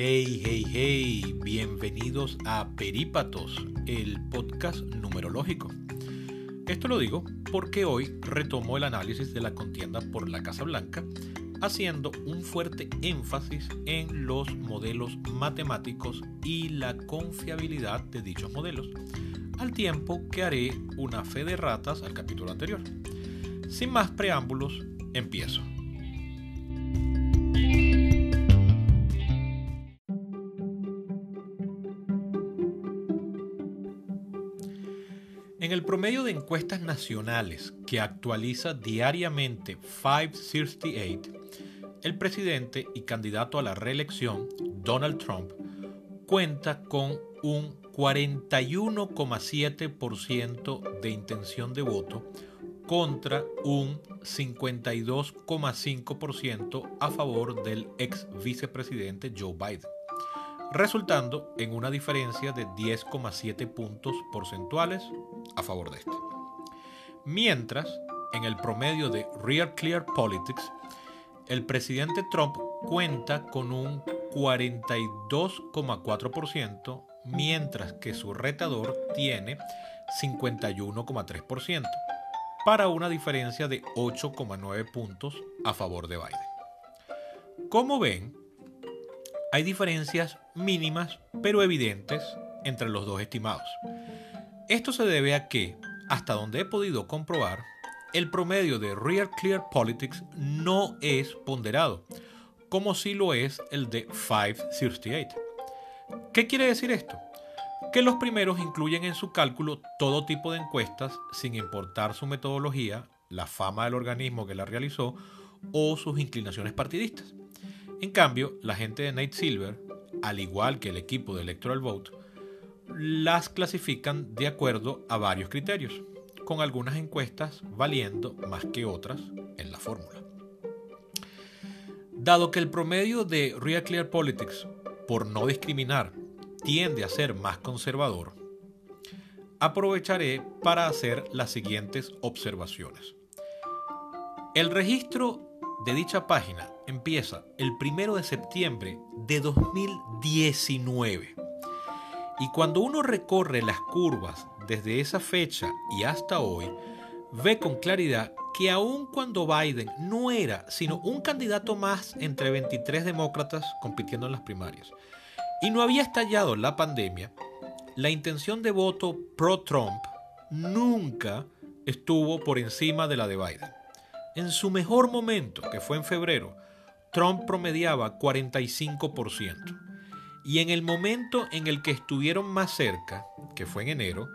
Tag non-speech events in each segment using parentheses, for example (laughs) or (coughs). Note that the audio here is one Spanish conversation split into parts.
Hey, hey, hey, bienvenidos a Perípatos, el podcast numerológico. Esto lo digo porque hoy retomo el análisis de la contienda por la Casa Blanca, haciendo un fuerte énfasis en los modelos matemáticos y la confiabilidad de dichos modelos, al tiempo que haré una fe de ratas al capítulo anterior. Sin más preámbulos, empiezo. En el promedio de encuestas nacionales que actualiza diariamente 538, el presidente y candidato a la reelección, Donald Trump, cuenta con un 41,7% de intención de voto contra un 52,5% a favor del ex vicepresidente Joe Biden, resultando en una diferencia de 10,7 puntos porcentuales a favor de este. Mientras, en el promedio de Real Clear Politics, el presidente Trump cuenta con un 42,4%, mientras que su retador tiene 51,3%, para una diferencia de 8,9 puntos a favor de Biden. Como ven, hay diferencias mínimas pero evidentes entre los dos estimados. Esto se debe a que, hasta donde he podido comprobar, el promedio de Real Clear Politics no es ponderado, como si lo es el de 538. ¿Qué quiere decir esto? Que los primeros incluyen en su cálculo todo tipo de encuestas sin importar su metodología, la fama del organismo que la realizó o sus inclinaciones partidistas. En cambio, la gente de Nate Silver, al igual que el equipo de Electoral Vote, las clasifican de acuerdo a varios criterios, con algunas encuestas valiendo más que otras en la fórmula. Dado que el promedio de Real Clear Politics, por no discriminar, tiende a ser más conservador, aprovecharé para hacer las siguientes observaciones. El registro de dicha página empieza el 1 de septiembre de 2019. Y cuando uno recorre las curvas desde esa fecha y hasta hoy, ve con claridad que aun cuando Biden no era sino un candidato más entre 23 demócratas compitiendo en las primarias, y no había estallado la pandemia, la intención de voto pro-Trump nunca estuvo por encima de la de Biden. En su mejor momento, que fue en febrero, Trump promediaba 45%. Y en el momento en el que estuvieron más cerca, que fue en enero,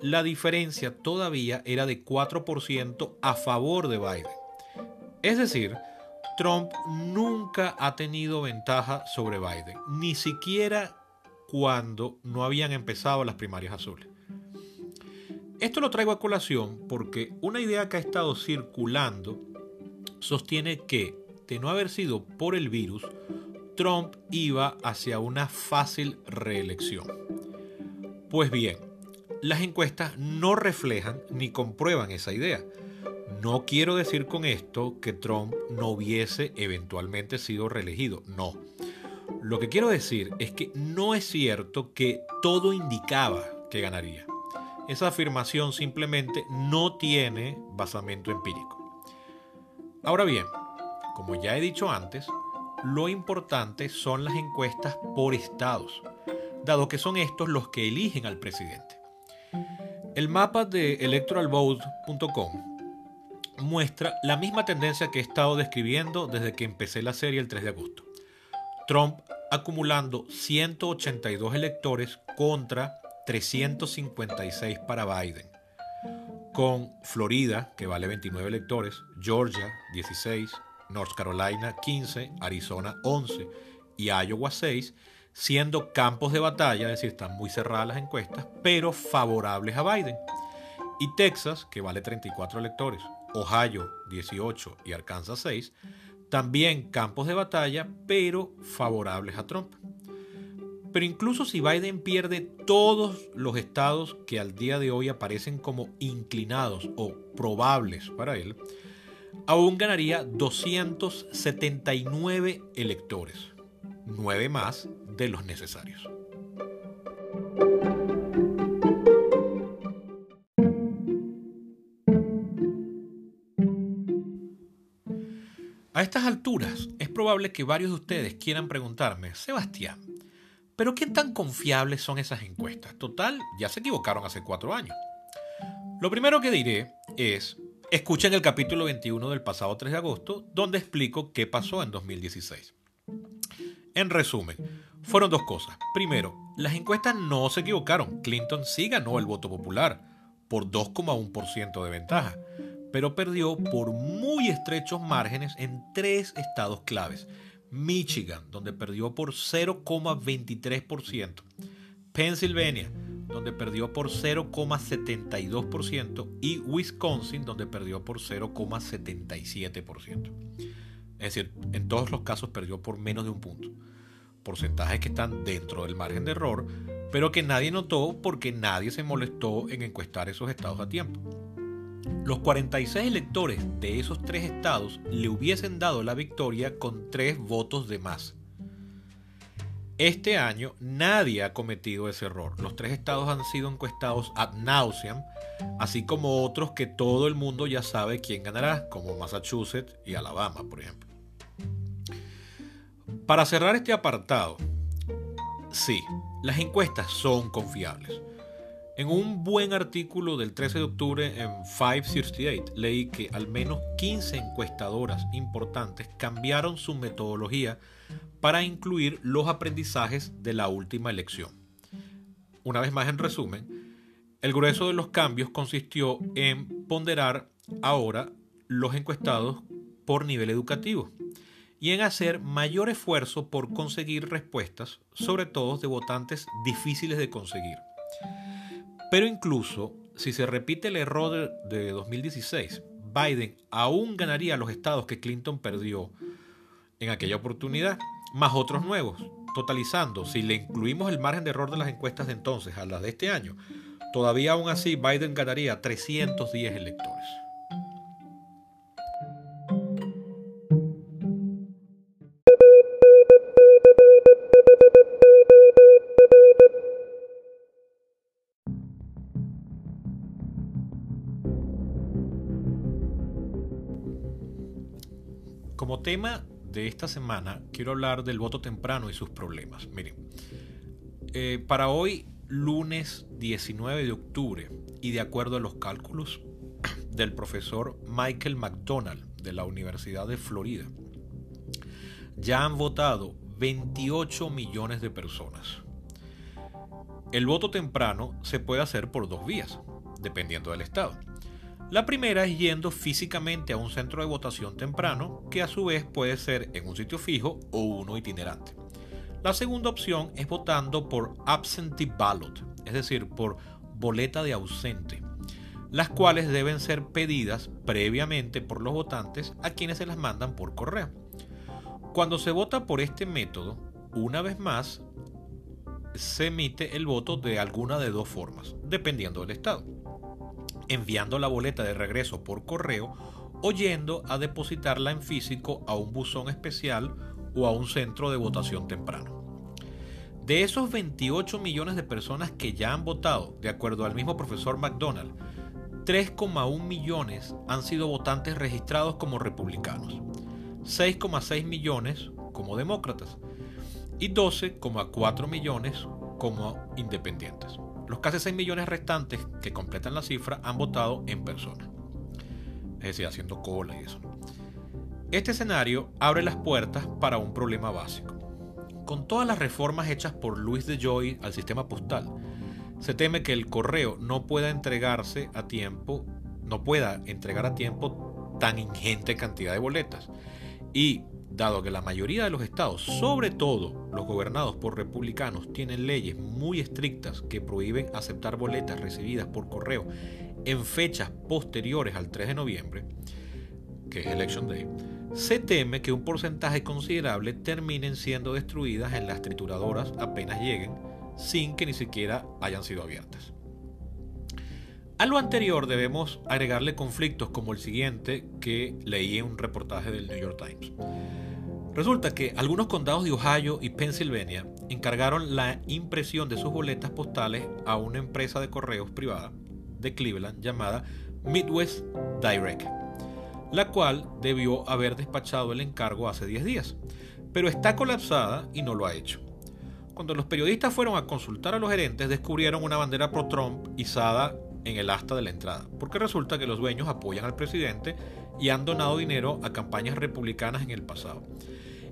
la diferencia todavía era de 4% a favor de Biden. Es decir, Trump nunca ha tenido ventaja sobre Biden, ni siquiera cuando no habían empezado las primarias azules. Esto lo traigo a colación porque una idea que ha estado circulando sostiene que, no haber sido por el virus, Trump iba hacia una fácil reelección. Pues bien, las encuestas no reflejan ni comprueban esa idea. No quiero decir con esto que Trump no hubiese eventualmente sido reelegido, no. Lo que quiero decir es que no es cierto que todo indicaba que ganaría. Esa afirmación simplemente no tiene basamento empírico. Ahora bien, como ya he dicho antes, lo importante son las encuestas por estados, dado que son estos los que eligen al presidente. El mapa de electoralvote.com muestra la misma tendencia que he estado describiendo desde que empecé la serie el 3 de agosto. Trump acumulando 182 electores contra 356 para Biden, con Florida, que vale 29 electores, Georgia, 16, North Carolina 15, Arizona 11 y Iowa 6, siendo campos de batalla, es decir, están muy cerradas las encuestas, pero favorables a Biden. Y Texas, que vale 34 electores, Ohio 18 y Arkansas 6, también campos de batalla, pero favorables a Trump. Pero incluso si Biden pierde todos los estados que al día de hoy aparecen como inclinados o probables para él, aún ganaría 279 electores, nueve más de los necesarios. A estas alturas, es probable que varios de ustedes quieran preguntarme, Sebastián, ¿pero qué tan confiables son esas encuestas? Total, ya se equivocaron hace cuatro años. Lo primero que diré es, escuchen el capítulo 21 del pasado 3 de agosto, donde explico qué pasó en 2016. En resumen, fueron dos cosas. Primero, las encuestas no se equivocaron. Clinton sí ganó el voto popular por 2,1% de ventaja pero perdió por muy estrechos márgenes en tres estados claves. Michigan, donde perdió por 0,23%. Pennsylvania, donde perdió por 0,72%. Y Wisconsin, donde perdió por 0,77%. Es decir, en todos los casos perdió por menos de un punto. Porcentajes que están dentro del margen de error, pero que nadie notó porque nadie se molestó en encuestar esos estados a tiempo. Los 46 electores de esos tres estados le hubiesen dado la victoria con tres votos de más. Este año nadie ha cometido ese error. Los tres estados han sido encuestados ad nauseam, así como otros que todo el mundo ya sabe quién ganará, como Massachusetts y Alabama, por ejemplo. Para cerrar este apartado, sí, las encuestas son confiables. En un buen artículo del 13 de octubre en 568 leí que al menos 15 encuestadoras importantes cambiaron su metodología para incluir los aprendizajes de la última elección. Una vez más en resumen, el grueso de los cambios consistió en ponderar ahora los encuestados por nivel educativo y en hacer mayor esfuerzo por conseguir respuestas, sobre todo de votantes difíciles de conseguir. Pero incluso si se repite el error de 2016, Biden aún ganaría los estados que Clinton perdió en aquella oportunidad, más otros nuevos, totalizando, si le incluimos el margen de error de las encuestas de entonces a las de este año, todavía aún así Biden ganaría 310 electores. Como tema de esta semana, quiero hablar del voto temprano y sus problemas. Miren, eh, para hoy, lunes 19 de octubre, y de acuerdo a los cálculos (coughs) del profesor Michael McDonald de la Universidad de Florida, ya han votado 28 millones de personas. El voto temprano se puede hacer por dos vías, dependiendo del estado. La primera es yendo físicamente a un centro de votación temprano, que a su vez puede ser en un sitio fijo o uno itinerante. La segunda opción es votando por absentee ballot, es decir, por boleta de ausente, las cuales deben ser pedidas previamente por los votantes a quienes se las mandan por correo. Cuando se vota por este método, una vez más, se emite el voto de alguna de dos formas, dependiendo del estado enviando la boleta de regreso por correo o yendo a depositarla en físico a un buzón especial o a un centro de votación temprano. De esos 28 millones de personas que ya han votado, de acuerdo al mismo profesor McDonald, 3,1 millones han sido votantes registrados como republicanos, 6,6 millones como demócratas y 12,4 millones como independientes. Los casi 6 millones restantes que completan la cifra han votado en persona. Es decir, haciendo cola y eso. Este escenario abre las puertas para un problema básico. Con todas las reformas hechas por Luis de Joy al sistema postal, se teme que el correo no pueda entregarse a tiempo, no pueda entregar a tiempo tan ingente cantidad de boletas. Y dado que la mayoría de los estados, sobre todo los gobernados por republicanos, tienen leyes muy estrictas que prohíben aceptar boletas recibidas por correo en fechas posteriores al 3 de noviembre, que es Election Day, se teme que un porcentaje considerable terminen siendo destruidas en las trituradoras apenas lleguen, sin que ni siquiera hayan sido abiertas. A lo anterior debemos agregarle conflictos como el siguiente que leí en un reportaje del New York Times. Resulta que algunos condados de Ohio y Pennsylvania encargaron la impresión de sus boletas postales a una empresa de correos privada de Cleveland llamada Midwest Direct, la cual debió haber despachado el encargo hace 10 días, pero está colapsada y no lo ha hecho. Cuando los periodistas fueron a consultar a los gerentes, descubrieron una bandera pro-Trump izada en el asta de la entrada, porque resulta que los dueños apoyan al presidente y han donado dinero a campañas republicanas en el pasado.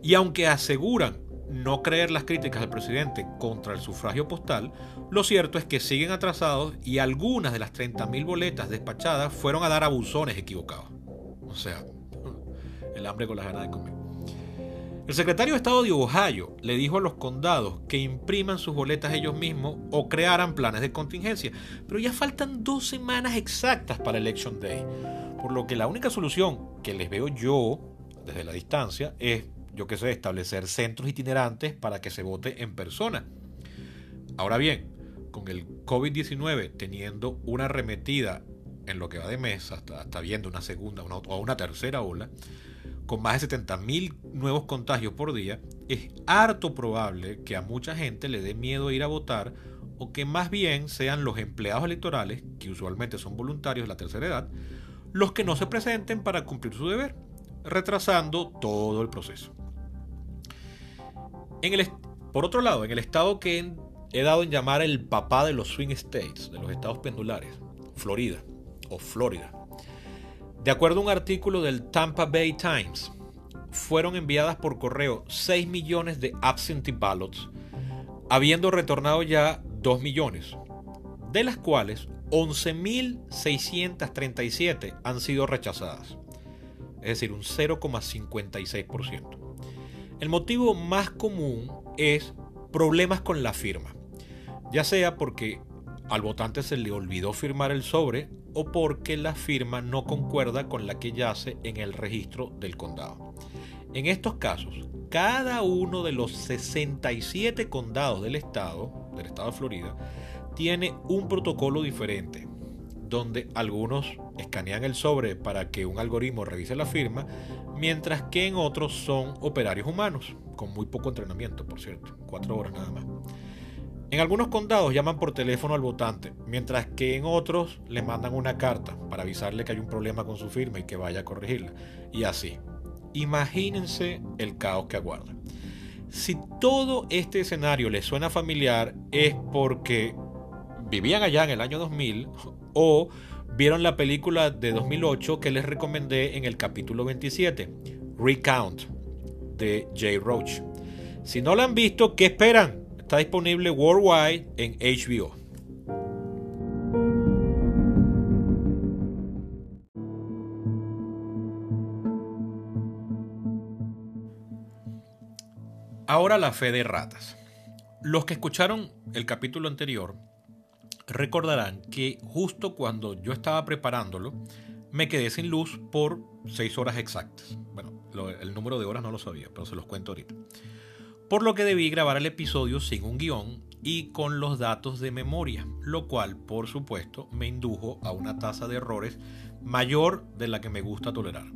Y aunque aseguran no creer las críticas del presidente contra el sufragio postal, lo cierto es que siguen atrasados y algunas de las 30.000 boletas despachadas fueron a dar a buzones equivocados. O sea, (laughs) el hambre con las ganas de comer. El secretario de Estado de Ohio le dijo a los condados que impriman sus boletas ellos mismos o crearan planes de contingencia, pero ya faltan dos semanas exactas para Election Day, por lo que la única solución que les veo yo desde la distancia es, yo qué sé, establecer centros itinerantes para que se vote en persona. Ahora bien, con el COVID-19 teniendo una arremetida en lo que va de mes, hasta, viendo una segunda o una tercera ola, con más de 70.000 nuevos contagios por día, es harto probable que a mucha gente le dé miedo ir a votar o que más bien sean los empleados electorales, que usualmente son voluntarios de la tercera edad, los que no se presenten para cumplir su deber, retrasando todo el proceso. En el, por otro lado, en el estado que he dado en llamar el papá de los swing states, de los estados pendulares, Florida o Florida, de acuerdo a un artículo del Tampa Bay Times, fueron enviadas por correo 6 millones de absentee ballots, habiendo retornado ya 2 millones, de las cuales 11.637 han sido rechazadas, es decir, un 0,56%. El motivo más común es problemas con la firma, ya sea porque al votante se le olvidó firmar el sobre o porque la firma no concuerda con la que yace en el registro del condado. En estos casos, cada uno de los 67 condados del estado, del estado de Florida, tiene un protocolo diferente, donde algunos escanean el sobre para que un algoritmo revise la firma, mientras que en otros son operarios humanos, con muy poco entrenamiento, por cierto, cuatro horas nada más. En algunos condados llaman por teléfono al votante, mientras que en otros le mandan una carta para avisarle que hay un problema con su firma y que vaya a corregirla. Y así. Imagínense el caos que aguarda. Si todo este escenario les suena familiar es porque vivían allá en el año 2000 o vieron la película de 2008 que les recomendé en el capítulo 27, Recount, de Jay Roach. Si no la han visto, ¿qué esperan? Está disponible worldwide en HBO. Ahora la fe de ratas. Los que escucharon el capítulo anterior recordarán que justo cuando yo estaba preparándolo, me quedé sin luz por 6 horas exactas. Bueno, el número de horas no lo sabía, pero se los cuento ahorita por lo que debí grabar el episodio sin un guion y con los datos de memoria, lo cual por supuesto me indujo a una tasa de errores mayor de la que me gusta tolerar.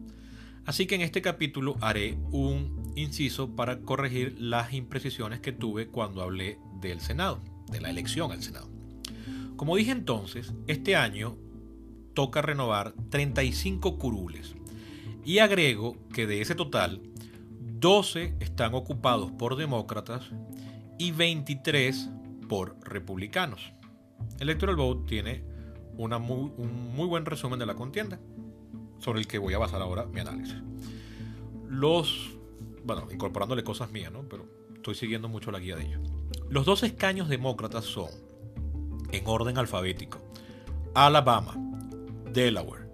Así que en este capítulo haré un inciso para corregir las imprecisiones que tuve cuando hablé del Senado, de la elección al Senado. Como dije entonces, este año toca renovar 35 curules y agrego que de ese total 12 están ocupados por demócratas y 23 por republicanos. Electoral Vote tiene un muy buen resumen de la contienda, sobre el que voy a basar ahora mi análisis. Los, bueno, incorporándole cosas mías, ¿no? Pero estoy siguiendo mucho la guía de ellos. Los dos escaños demócratas son, en orden alfabético, Alabama, Delaware,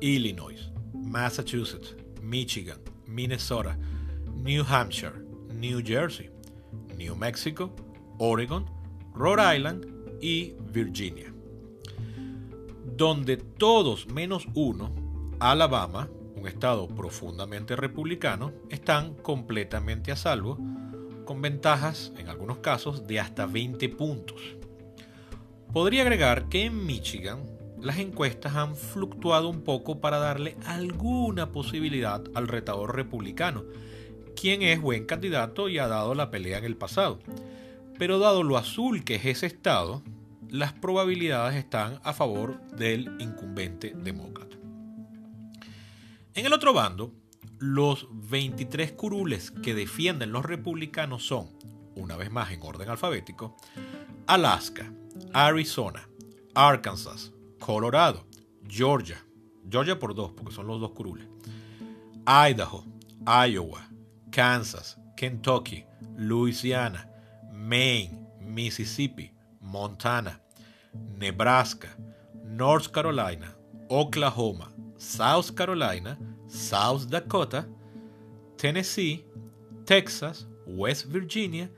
Illinois, Massachusetts, Michigan, Minnesota, New Hampshire, New Jersey, New Mexico, Oregon, Rhode Island y Virginia. Donde todos menos uno, Alabama, un estado profundamente republicano, están completamente a salvo, con ventajas, en algunos casos, de hasta 20 puntos. Podría agregar que en Michigan las encuestas han fluctuado un poco para darle alguna posibilidad al retador republicano, quien es buen candidato y ha dado la pelea en el pasado. Pero dado lo azul que es ese estado, las probabilidades están a favor del incumbente demócrata. En el otro bando, los 23 curules que defienden los republicanos son, una vez más en orden alfabético, Alaska, Arizona, Arkansas, Colorado, Georgia, Georgia por dos, porque son los dos curules, Idaho, Iowa, Kansas, Kentucky, Louisiana, Maine, Mississippi, Montana, Nebraska, North Carolina, Oklahoma, South Carolina, South Dakota, Tennessee, Texas, West Virginia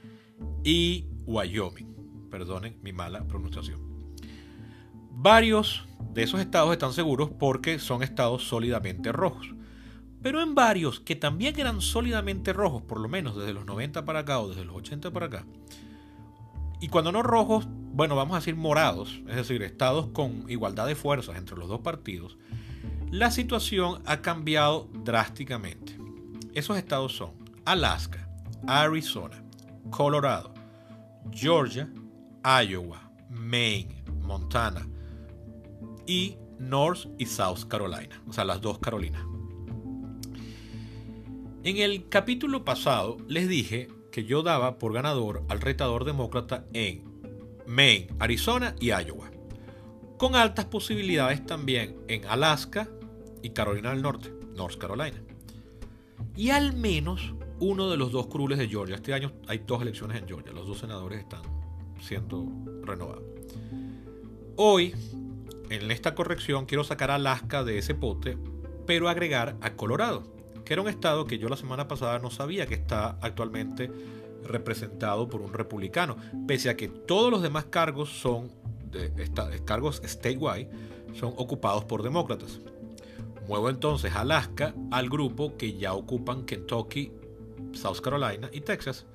y Wyoming. Perdonen mi mala pronunciación. Varios de esos estados están seguros porque son estados sólidamente rojos. Pero en varios que también eran sólidamente rojos, por lo menos desde los 90 para acá o desde los 80 para acá, y cuando no rojos, bueno, vamos a decir morados, es decir, estados con igualdad de fuerzas entre los dos partidos, la situación ha cambiado drásticamente. Esos estados son Alaska, Arizona, Colorado, Georgia, Iowa, Maine, Montana y North y South Carolina, o sea, las dos Carolinas. En el capítulo pasado les dije que yo daba por ganador al retador demócrata en Maine, Arizona y Iowa, con altas posibilidades también en Alaska y Carolina del Norte, North Carolina. Y al menos uno de los dos curules de Georgia. Este año hay dos elecciones en Georgia, los dos senadores están siendo renovados. Hoy, en esta corrección, quiero sacar a Alaska de ese pote, pero agregar a Colorado era un estado que yo la semana pasada no sabía que está actualmente representado por un republicano, pese a que todos los demás cargos son cargos statewide son ocupados por demócratas. Muevo entonces Alaska al grupo que ya ocupan Kentucky, South Carolina y Texas,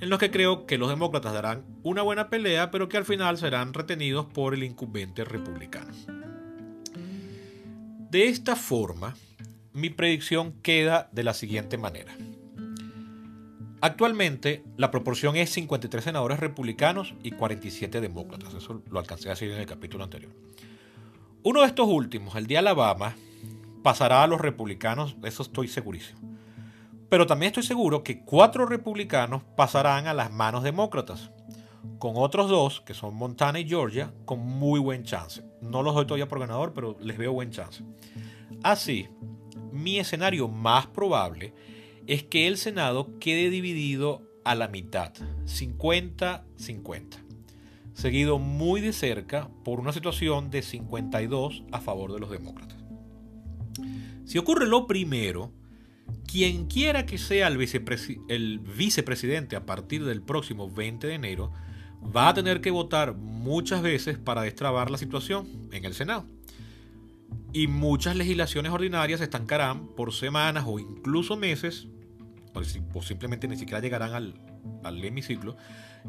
en los que creo que los demócratas darán una buena pelea, pero que al final serán retenidos por el incumbente republicano. De esta forma, mi predicción queda de la siguiente manera. Actualmente la proporción es 53 senadores republicanos y 47 demócratas. Eso lo alcancé a decir en el capítulo anterior. Uno de estos últimos, el de Alabama, pasará a los republicanos, eso estoy segurísimo. Pero también estoy seguro que cuatro republicanos pasarán a las manos demócratas, con otros dos, que son Montana y Georgia, con muy buen chance. No los doy todavía por ganador, pero les veo buen chance. Así, mi escenario más probable es que el Senado quede dividido a la mitad, 50-50, seguido muy de cerca por una situación de 52 a favor de los demócratas. Si ocurre lo primero, quien quiera que sea el, el vicepresidente a partir del próximo 20 de enero, va a tener que votar muchas veces para destrabar la situación en el Senado y muchas legislaciones ordinarias estancarán por semanas o incluso meses, o simplemente ni siquiera llegarán al, al hemiciclo,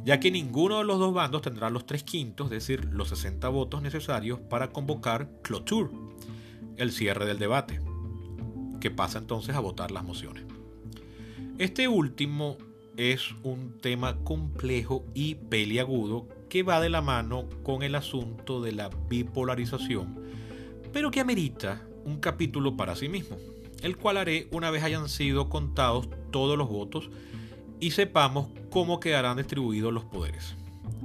ya que ninguno de los dos bandos tendrá los tres quintos, es decir, los 60 votos necesarios para convocar cloture, el cierre del debate, que pasa entonces a votar las mociones. Este último es un tema complejo y peliagudo que va de la mano con el asunto de la bipolarización pero que amerita un capítulo para sí mismo, el cual haré una vez hayan sido contados todos los votos y sepamos cómo quedarán distribuidos los poderes.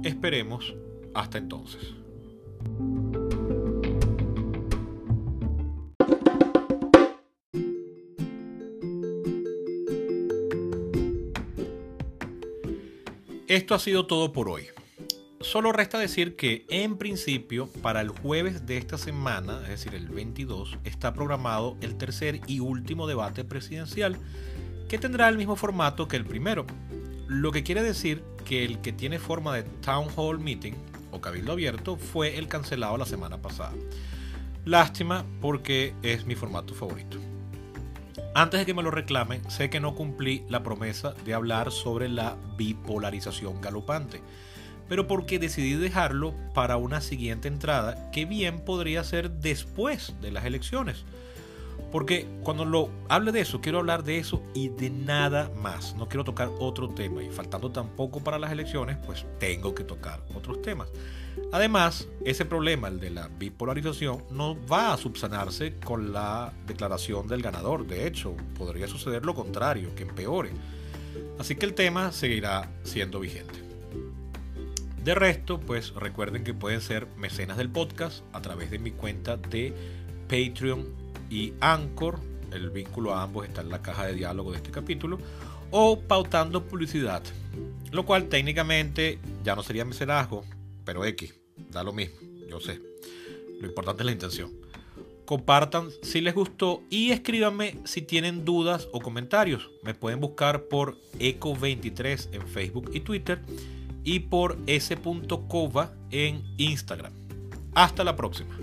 Esperemos hasta entonces. Esto ha sido todo por hoy. Solo resta decir que en principio para el jueves de esta semana, es decir, el 22, está programado el tercer y último debate presidencial que tendrá el mismo formato que el primero. Lo que quiere decir que el que tiene forma de Town Hall Meeting o Cabildo Abierto fue el cancelado la semana pasada. Lástima porque es mi formato favorito. Antes de que me lo reclamen, sé que no cumplí la promesa de hablar sobre la bipolarización galopante pero porque decidí dejarlo para una siguiente entrada que bien podría ser después de las elecciones. Porque cuando lo hable de eso, quiero hablar de eso y de nada más. No quiero tocar otro tema. Y faltando tampoco para las elecciones, pues tengo que tocar otros temas. Además, ese problema, el de la bipolarización, no va a subsanarse con la declaración del ganador. De hecho, podría suceder lo contrario, que empeore. Así que el tema seguirá siendo vigente. De resto, pues recuerden que pueden ser mecenas del podcast a través de mi cuenta de Patreon y Anchor, el vínculo a ambos está en la caja de diálogo de este capítulo, o pautando publicidad, lo cual técnicamente ya no sería mecenazgo, pero X, da lo mismo, yo sé. Lo importante es la intención. Compartan si les gustó y escríbanme si tienen dudas o comentarios. Me pueden buscar por Eco23 en Facebook y Twitter y por s.cova en Instagram. Hasta la próxima.